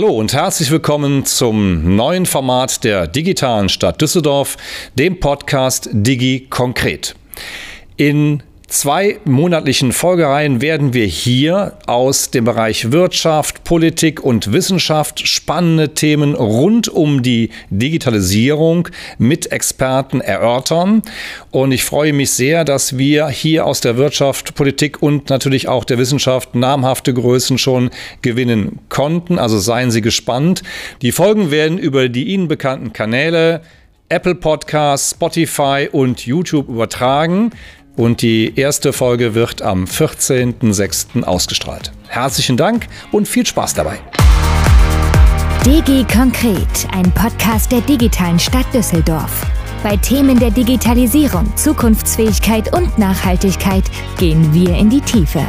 hallo und herzlich willkommen zum neuen Format der digitalen Stadt Düsseldorf, dem Podcast Digi Konkret. In zwei monatlichen Folgereihen werden wir hier aus dem Bereich Wirtschaft, Politik und Wissenschaft spannende Themen rund um die Digitalisierung mit Experten erörtern. Und ich freue mich sehr, dass wir hier aus der Wirtschaft, Politik und natürlich auch der Wissenschaft namhafte Größen schon gewinnen konnten. Also seien Sie gespannt. Die Folgen werden über die Ihnen bekannten Kanäle Apple Podcasts, Spotify und YouTube übertragen und die erste Folge wird am 14.06. ausgestrahlt. Herzlichen Dank und viel Spaß dabei. DG Konkret, ein Podcast der digitalen Stadt Düsseldorf. Bei Themen der Digitalisierung, Zukunftsfähigkeit und Nachhaltigkeit gehen wir in die Tiefe.